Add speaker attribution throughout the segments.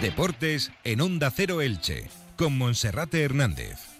Speaker 1: Deportes en Onda Cero Elche, con Monserrate Hernández.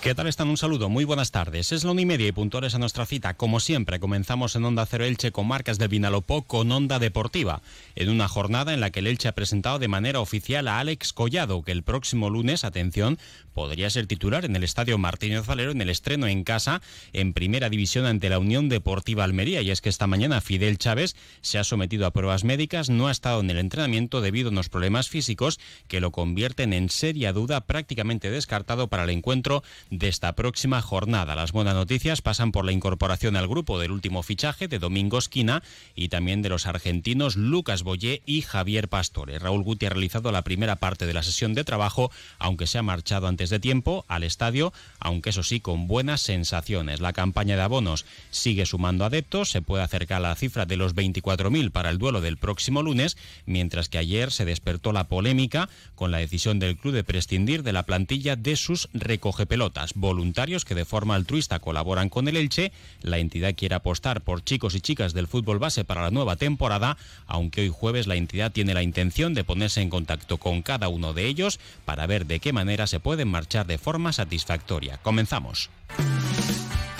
Speaker 2: ¿Qué tal están? Un saludo, muy buenas tardes. Es la una y media y puntuales a nuestra cita. Como siempre, comenzamos en Onda Cero Elche con marcas del Vinalopó con Onda Deportiva, en una jornada en la que el Elche ha presentado de manera oficial a Alex Collado, que el próximo lunes, atención, podría ser titular en el Estadio Martínez Valero en el estreno en casa en Primera División ante la Unión Deportiva Almería. Y es que esta mañana Fidel Chávez se ha sometido a pruebas médicas, no ha estado en el entrenamiento debido a unos problemas físicos que lo convierten en seria duda prácticamente descartado para el encuentro de esta próxima jornada. Las buenas noticias pasan por la incorporación al grupo del último fichaje de Domingo Esquina y también de los argentinos Lucas Boyé y Javier Pastore. Raúl Guti ha realizado la primera parte de la sesión de trabajo, aunque se ha marchado antes de tiempo al estadio, aunque eso sí con buenas sensaciones. La campaña de abonos sigue sumando adeptos, se puede acercar a la cifra de los 24.000 para el duelo del próximo lunes, mientras que ayer se despertó la polémica con la decisión del club de prescindir de la plantilla de sus recogepelotas voluntarios que de forma altruista colaboran con el Elche. La entidad quiere apostar por chicos y chicas del fútbol base para la nueva temporada, aunque hoy jueves la entidad tiene la intención de ponerse en contacto con cada uno de ellos para ver de qué manera se pueden marchar de forma satisfactoria. Comenzamos.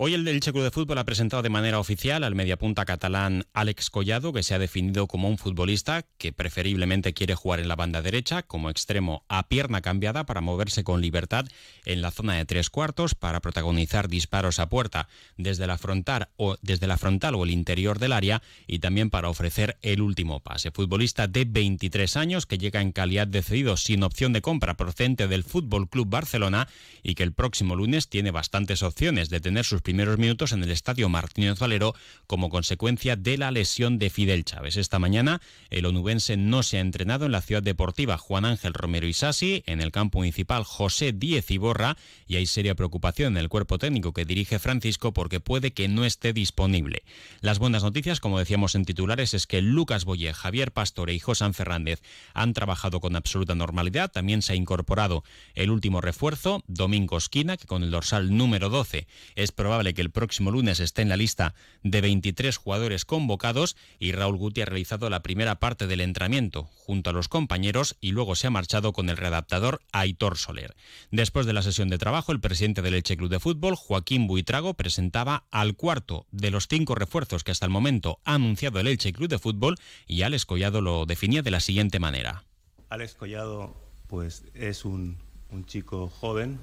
Speaker 2: Hoy el Elche Club de Fútbol ha presentado de manera oficial al mediapunta catalán Alex Collado, que se ha definido como un futbolista que preferiblemente quiere jugar en la banda derecha como extremo a pierna cambiada para moverse con libertad en la zona de tres cuartos para protagonizar disparos a puerta desde la frontal o desde la frontal o el interior del área y también para ofrecer el último pase. Futbolista de 23 años que llega en calidad de cedido sin opción de compra procedente del Fútbol Club Barcelona y que el próximo lunes tiene bastantes opciones de tener sus primeros minutos en el estadio Martínez Valero como consecuencia de la lesión de Fidel Chávez. Esta mañana el onubense no se ha entrenado en la ciudad deportiva Juan Ángel Romero Isasi, en el campo municipal José Díez Iborra y hay seria preocupación en el cuerpo técnico que dirige Francisco porque puede que no esté disponible. Las buenas noticias, como decíamos en titulares, es que Lucas Boye, Javier Pastore y José Fernández han trabajado con absoluta normalidad. También se ha incorporado el último refuerzo, Domingo Esquina, que con el dorsal número 12 es probable que el próximo lunes esté en la lista de 23 jugadores convocados y Raúl Guti ha realizado la primera parte del entrenamiento junto a los compañeros y luego se ha marchado con el redactador Aitor Soler. Después de la sesión de trabajo, el presidente del Elche Club de Fútbol, Joaquín Buitrago, presentaba al cuarto de los cinco refuerzos que hasta el momento ha anunciado el Elche Club de Fútbol y Alex Collado lo definía de la siguiente manera.
Speaker 3: Alex Collado pues es un chico joven,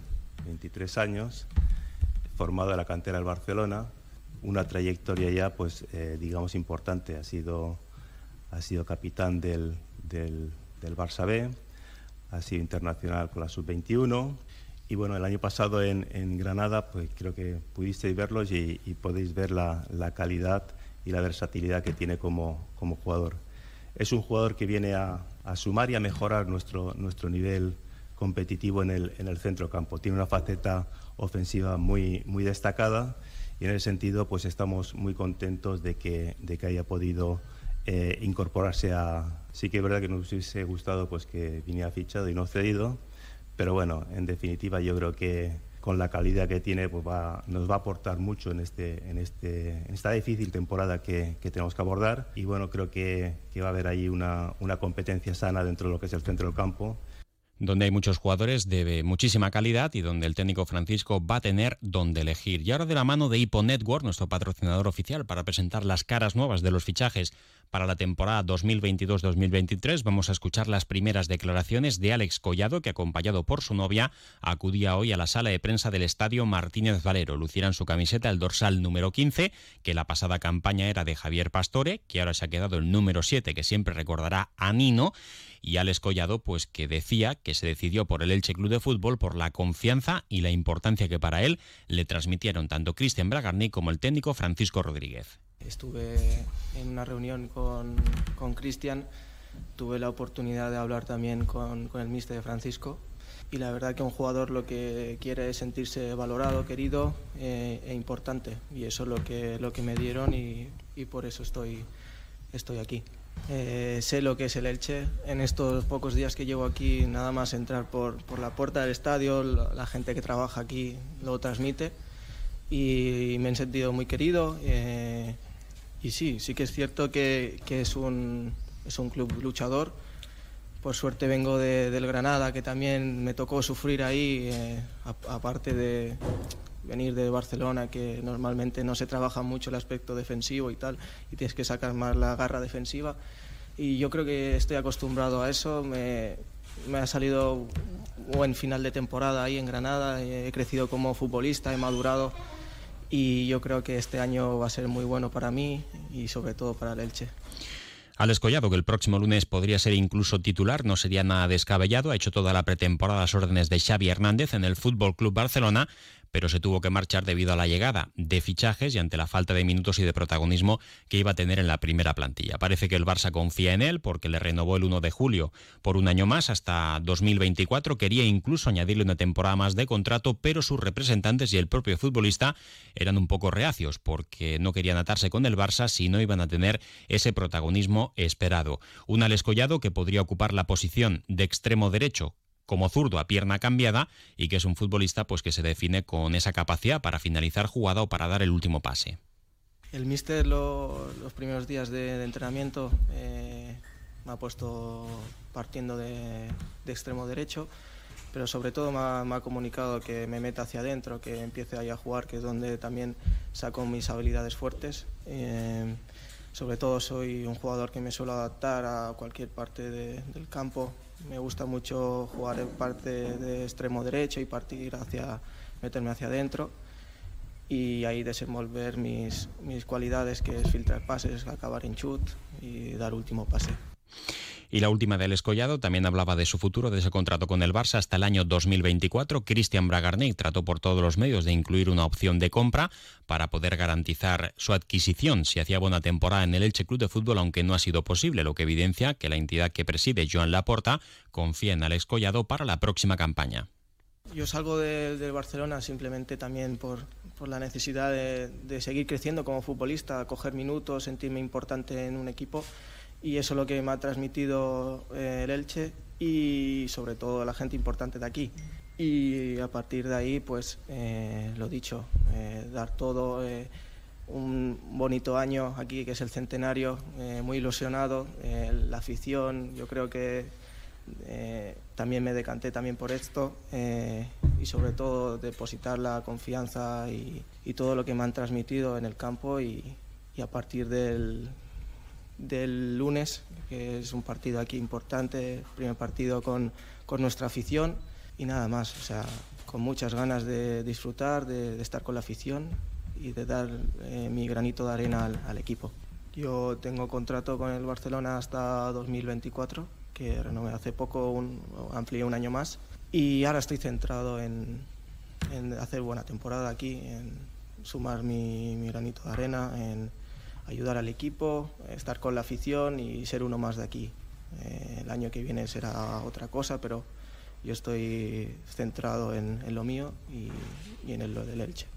Speaker 3: 23 años, formado en la cantera del Barcelona, una trayectoria ya, pues, eh, digamos, importante. Ha sido, ha sido capitán del, del, del, Barça B, ha sido internacional con la Sub-21. Y bueno, el año pasado en, en, Granada, pues creo que pudisteis verlos y, y podéis ver la, la, calidad y la versatilidad que tiene como, como jugador. Es un jugador que viene a, a sumar y a mejorar nuestro, nuestro nivel competitivo en el, en el centro campo. Tiene una faceta ofensiva muy, muy destacada y en ese sentido pues estamos muy contentos de que, de que haya podido eh, incorporarse a... Sí que es verdad que nos hubiese gustado pues que viniera fichado y no cedido, pero bueno, en definitiva yo creo que con la calidad que tiene pues va, nos va a aportar mucho en, este, en, este, en esta difícil temporada que, que, tenemos que abordar y bueno, creo que, que va a haber ahí una, una competencia sana dentro de lo que es el centro del campo
Speaker 2: donde hay muchos jugadores de muchísima calidad y donde el técnico Francisco va a tener donde elegir. Y ahora de la mano de Hippo Network, nuestro patrocinador oficial, para presentar las caras nuevas de los fichajes para la temporada 2022-2023, vamos a escuchar las primeras declaraciones de Alex Collado, que acompañado por su novia acudía hoy a la sala de prensa del estadio Martínez Valero. Lucirán su camiseta el dorsal número 15, que la pasada campaña era de Javier Pastore, que ahora se ha quedado el número 7, que siempre recordará a Nino y Alex Collado pues que decía que se decidió por el Elche Club de Fútbol por la confianza y la importancia que para él le transmitieron tanto Cristian Bragarni como el técnico Francisco Rodríguez.
Speaker 4: Estuve en una reunión con, Cristian, tuve la oportunidad de hablar también con, con el míster Francisco y la verdad que un jugador lo que quiere es sentirse valorado, querido eh, e importante y eso es lo que, lo que me dieron y, y por eso estoy, estoy aquí. Eh, sé lo que es el Elche. En estos pocos días que llevo aquí, nada más entrar por, por la puerta del estadio, la, gente que trabaja aquí lo transmite y me he sentido muy querido. Eh, y sí, sí que es cierto que, que es, un, es un club luchador por suerte vengo de, del Granada, que también me tocó sufrir ahí, eh, aparte de venir de Barcelona, que normalmente no se trabaja mucho el aspecto defensivo y tal, y tienes que sacar más la garra defensiva. Y yo creo que estoy acostumbrado a eso. Me, me ha salido buen final de temporada ahí en Granada, he crecido como futbolista, he madurado y yo creo que este año va a ser muy bueno para mí y sobre todo para el Elche.
Speaker 2: Alex Collado, que el próximo lunes podría ser incluso titular, no sería nada descabellado, ha hecho toda la pretemporada a las órdenes de Xavi Hernández en el Fútbol Club Barcelona, pero se tuvo que marchar debido a la llegada de fichajes y ante la falta de minutos y de protagonismo que iba a tener en la primera plantilla. Parece que el Barça confía en él porque le renovó el 1 de julio por un año más hasta 2024. Quería incluso añadirle una temporada más de contrato, pero sus representantes y el propio futbolista eran un poco reacios porque no querían atarse con el Barça si no iban a tener ese protagonismo esperado. Un Alex Collado que podría ocupar la posición de extremo derecho como zurdo a pierna cambiada y que es un futbolista pues que se define con esa capacidad para finalizar jugada o para dar el último pase.
Speaker 4: El míster lo, los primeros días de, entrenamiento eh, me ha puesto partiendo de, extremo derecho, pero sobre todo me ha, me ha, comunicado que me meta hacia adentro, que empiece ahí a jugar, que es donde también saco mis habilidades fuertes. Eh, sobre todo soy un jugador que me suelo adaptar a cualquier parte de, del campo, me gusta mucho jugar en parte de extremo derecho y partir hacia, meterme hacia adentro y ahí desenvolver mis, mis cualidades, que es filtrar pases, acabar en chut y dar último pase.
Speaker 2: Y la última del Escollado también hablaba de su futuro, de ese contrato con el Barça hasta el año 2024. Cristian Bragarnik trató por todos los medios de incluir una opción de compra para poder garantizar su adquisición si hacía buena temporada en el Elche Club de Fútbol, aunque no ha sido posible, lo que evidencia que la entidad que preside, Joan Laporta, confía en Alex Collado para la próxima campaña.
Speaker 4: Yo salgo del de Barcelona simplemente también por, la necesidad de seguir creciendo como futbolista, coger minutos, sentirme importante en un equipo y eso es lo que me ha transmitido eh, el Elche y sobre todo la gente importante de aquí. Y a partir de ahí, pues eh, lo dicho, eh, dar todo, un bonito año aquí que es el centenario, muy ilusionado, la afición, yo creo que también me decanté también por esto y sobre todo depositar la confianza y, todo lo que me han transmitido en el campo y a partir del, del lunes, que es un partido aquí importante, primer partido con, con nuestra afición y nada más, o sea, con muchas ganas de disfrutar, de, estar con la afición y de dar eh, mi granito de arena al, al, equipo. Yo tengo contrato con el Barcelona hasta 2024, que renové hace poco, un, amplié un año más y ahora estoy centrado en, en hacer buena temporada aquí, en sumar mi, mi granito de arena, en ayudar al equipo, estar con la afición y ser uno más de aquí. Eh, el año que viene será otra cosa, pero yo estoy centrado en, lo mío y, y en el, lo del Elche.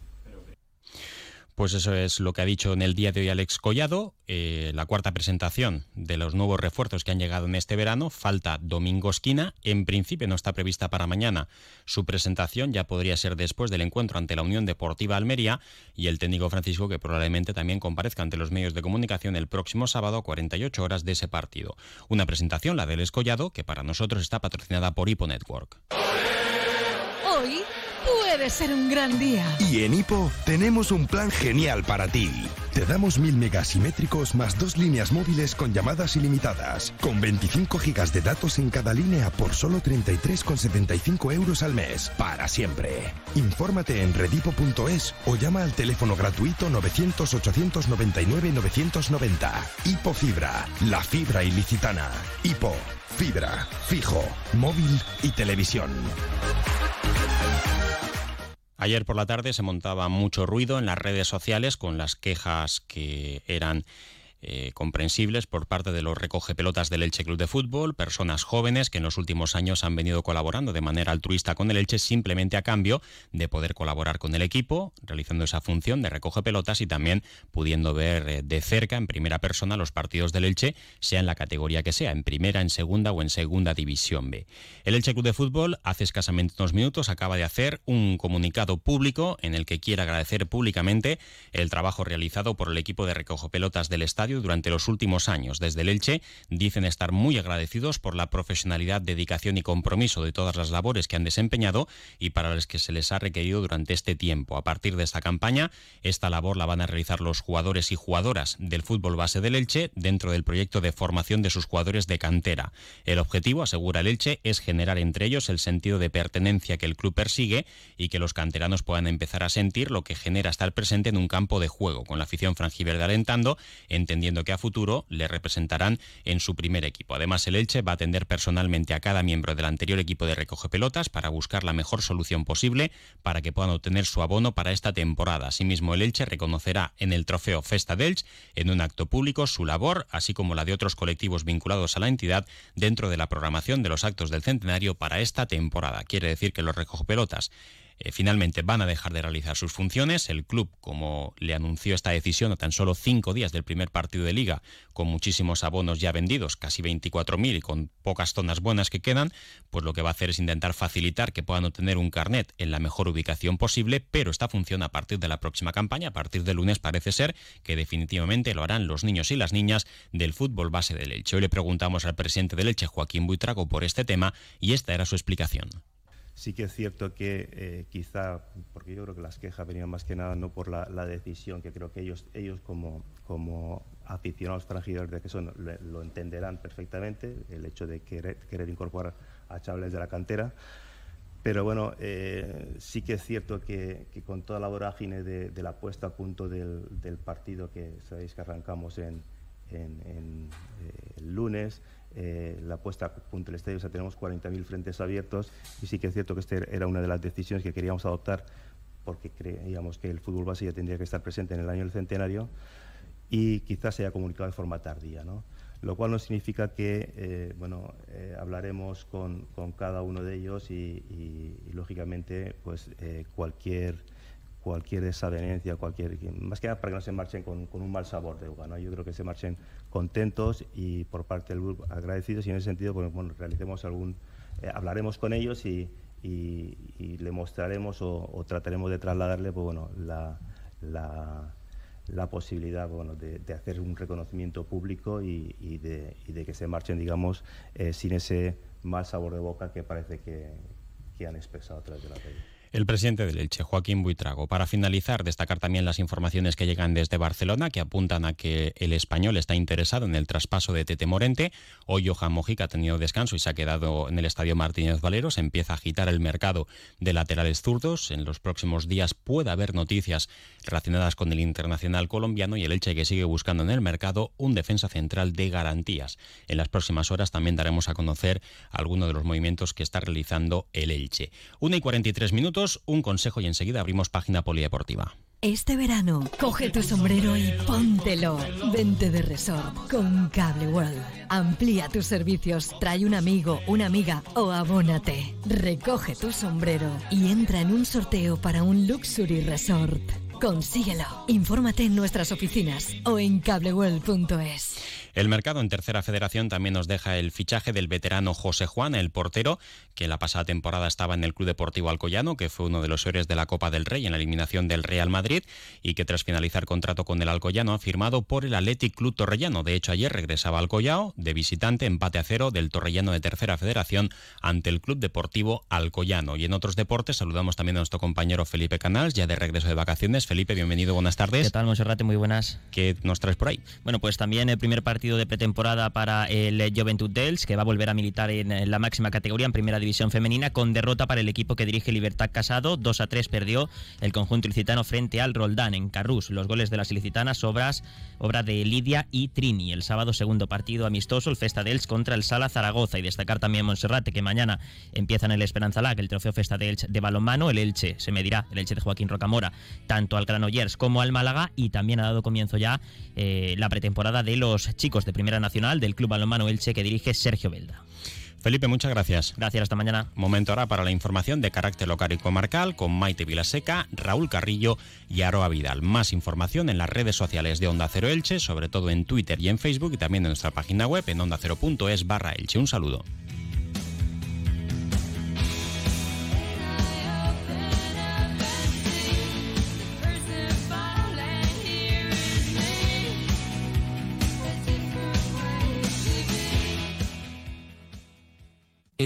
Speaker 2: Pues eso es lo que ha dicho en el día de hoy Alex Collado, eh, la cuarta presentación de los nuevos refuerzos que han llegado en este verano. Falta Domingo Esquina, en principio no está prevista para mañana. Su presentación ya podría ser después del encuentro ante la Unión Deportiva Almería y el técnico Francisco que probablemente también comparezca ante los medios de comunicación el próximo sábado a 48 horas de ese partido. Una presentación, la del Escollado, que para nosotros está patrocinada por Hipo Network.
Speaker 5: Hoy puede ser un gran día.
Speaker 6: Y en Hipo tenemos un plan genial para ti. Te damos mil megasimétricos más dos líneas móviles con llamadas ilimitadas, con 25 gigas de datos en cada línea por solo 33,75 euros al mes, para siempre. Infórmate en redipo.es o llama al teléfono gratuito 900-899-990. Hipo Fibra, la fibra ilicitana. Hipo, fibra, fijo, móvil y televisión.
Speaker 2: Ayer por la tarde se montaba mucho ruido en las redes sociales con las quejas que eran eh, comprensibles por parte de los recogepelotas del Elche Club de Fútbol, personas jóvenes que en los últimos años han venido colaborando de manera altruista con el Elche simplemente a cambio de poder colaborar con el equipo, realizando esa función de recoge pelotas y también pudiendo ver eh, de cerca, en primera persona, los partidos del Elche, sea en la categoría que sea, en primera, en segunda o en segunda división B. El Elche Club de Fútbol hace escasamente unos minutos acaba de hacer un comunicado público en el que quiere agradecer públicamente el trabajo realizado por el equipo de recogepelotas del estadio durante los últimos años. Desde el Elche dicen estar muy agradecidos por la profesionalidad, dedicación y compromiso de todas las labores que han desempeñado y para las que se les ha requerido durante este tiempo. A partir de esta campaña, esta labor la van a realizar los jugadores y jugadoras del fútbol base del Elche dentro del proyecto de formación de sus jugadores de cantera. El objetivo, asegura el Elche, es generar entre ellos el sentido de pertenencia que el club persigue y que los canteranos puedan empezar a sentir lo que genera estar presente en un campo de juego, con la afición franjiverde alentando, entendiendo que a futuro le representarán en su primer equipo. Además, el Elche va a atender personalmente a cada miembro del anterior equipo de recoge pelotas para buscar la mejor solución posible para que puedan obtener su abono para esta temporada. Asimismo, el Elche reconocerá en el trofeo Festa Delch en un acto público su labor, así como la de otros colectivos vinculados a la entidad dentro de la programación de los actos del centenario para esta temporada. Quiere decir que los recoge pelotas eh, finalmente van a dejar de realizar sus funciones. El club, como le anunció esta decisión a tan solo cinco días del primer partido de liga, con muchísimos abonos ya vendidos, casi 24.000 y con pocas zonas buenas que quedan, pues lo que va a hacer es intentar facilitar que puedan obtener un carnet en la mejor ubicación posible, pero esta función a partir de la próxima campaña, a partir de lunes parece ser que definitivamente lo harán los niños y las niñas del fútbol base del Elche. Hoy le preguntamos al presidente del Elche, Joaquín Buitrago, por este tema y esta era su explicación.
Speaker 3: Sí que es cierto que eh, quizá, porque yo creo que las quejas venían más que nada no por la, decisión, que creo que ellos, ellos como, como aficionados extranjeros de que son, lo, entenderán perfectamente, el hecho de querer, querer incorporar a chavales de la cantera. Pero bueno, eh, sí que es cierto que, con toda la vorágine de, la puesta a punto del, partido que sabéis que arrancamos en, eh, el lunes, eh, la puesta a punto del estadio, o sea, tenemos 40.000 frentes abiertos y sí que es cierto que esta era una de las decisiones que queríamos adoptar porque creíamos que el fútbol base ya tendría que estar presente en el año del centenario y quizás se haya comunicado de forma tardía, ¿no? Lo cual no significa que, eh, bueno, eh, hablaremos con, cada uno de ellos y, y, lógicamente, pues cualquier cualquier desavenencia, cualquier más que nada para que no se marchen con, un mal sabor de uva. ¿no? Yo creo que se marchen contentos y por parte del grupo agradecidos y en ese sentido pues, bueno, realicemos algún, eh, hablaremos con ellos y, le mostraremos o, trataremos de trasladarle pues, bueno, la, posibilidad bueno, de, hacer un reconocimiento público y, de, que se marchen, digamos, eh, sin ese mal sabor de boca que parece que, que han expresado a través de la calle.
Speaker 2: El presidente del Elche, Joaquín Buitrago. Para finalizar, destacar también las informaciones que llegan desde Barcelona, que apuntan a que el español está interesado en el traspaso de Tete Morente. Hoy Johan Mojica ha tenido descanso y se ha quedado en el estadio Martínez Valero. Se empieza a agitar el mercado de laterales zurdos. En los próximos días puede haber noticias relacionadas con el internacional colombiano y el Elche que sigue buscando en el mercado un defensa central de garantías. En las próximas horas también daremos a conocer algunos de los movimientos que está realizando el Elche. Una y 43 minutos un consejo y enseguida abrimos página polideportiva.
Speaker 7: Este verano, coge tu sombrero y póntelo. Vente de resort con Cable World. Amplía tus servicios, trae un amigo, una amiga o abónate. Recoge tu sombrero y entra en un sorteo para un Luxury Resort. Consíguelo. Infórmate en nuestras oficinas o en cableworld.es.
Speaker 2: El mercado en tercera federación también nos deja el fichaje del veterano José Juan, el portero, que la pasada temporada estaba en el Club Deportivo Alcoyano, que fue uno de los héroes de la Copa del Rey en la eliminación del Real Madrid y que tras finalizar contrato con el Alcoyano ha firmado por el Athletic Club Torrellano. De hecho, ayer regresaba al Collao de visitante, empate a cero del Torrellano de tercera federación ante el Club Deportivo Alcoyano. Y en otros deportes saludamos también a nuestro compañero Felipe Canals, ya de regreso de vacaciones. Felipe, bienvenido, buenas tardes.
Speaker 8: ¿Qué tal, Monserrate? Muy buenas.
Speaker 2: ¿Qué nos traes por ahí?
Speaker 8: Bueno, pues también el primer partido de pretemporada para el Juventud Dels, que va a volver a militar en la máxima categoría, en primera división femenina, con derrota para el equipo que dirige Libertad Casado. 2 a 3 perdió el conjunto ilicitano frente al Roldán en Carrús. Los goles de las ilicitanas, obras, obra de Lidia y Trini. El sábado, segundo partido amistoso, el Festa Dels contra el Sala Zaragoza. Y destacar también Monserrate, que mañana empieza en el Esperanza Lag el trofeo Festa Dels de balonmano. El Elche se medirá, el Elche de Joaquín Rocamora, tanto al Granollers como al Málaga. Y también ha dado comienzo ya eh, la pretemporada de los chicos de Primera Nacional del Club Balonmano Elche que dirige Sergio Belda.
Speaker 2: Felipe, muchas gracias.
Speaker 8: Gracias, hasta mañana.
Speaker 2: Momento ahora para la información de carácter local y comarcal con Maite Vilaseca, Raúl Carrillo y Aroa Vidal. Más información en las redes sociales de Onda Cero Elche, sobre todo en Twitter y en Facebook y también en nuestra página web en ondacero.es barra Elche. Un saludo.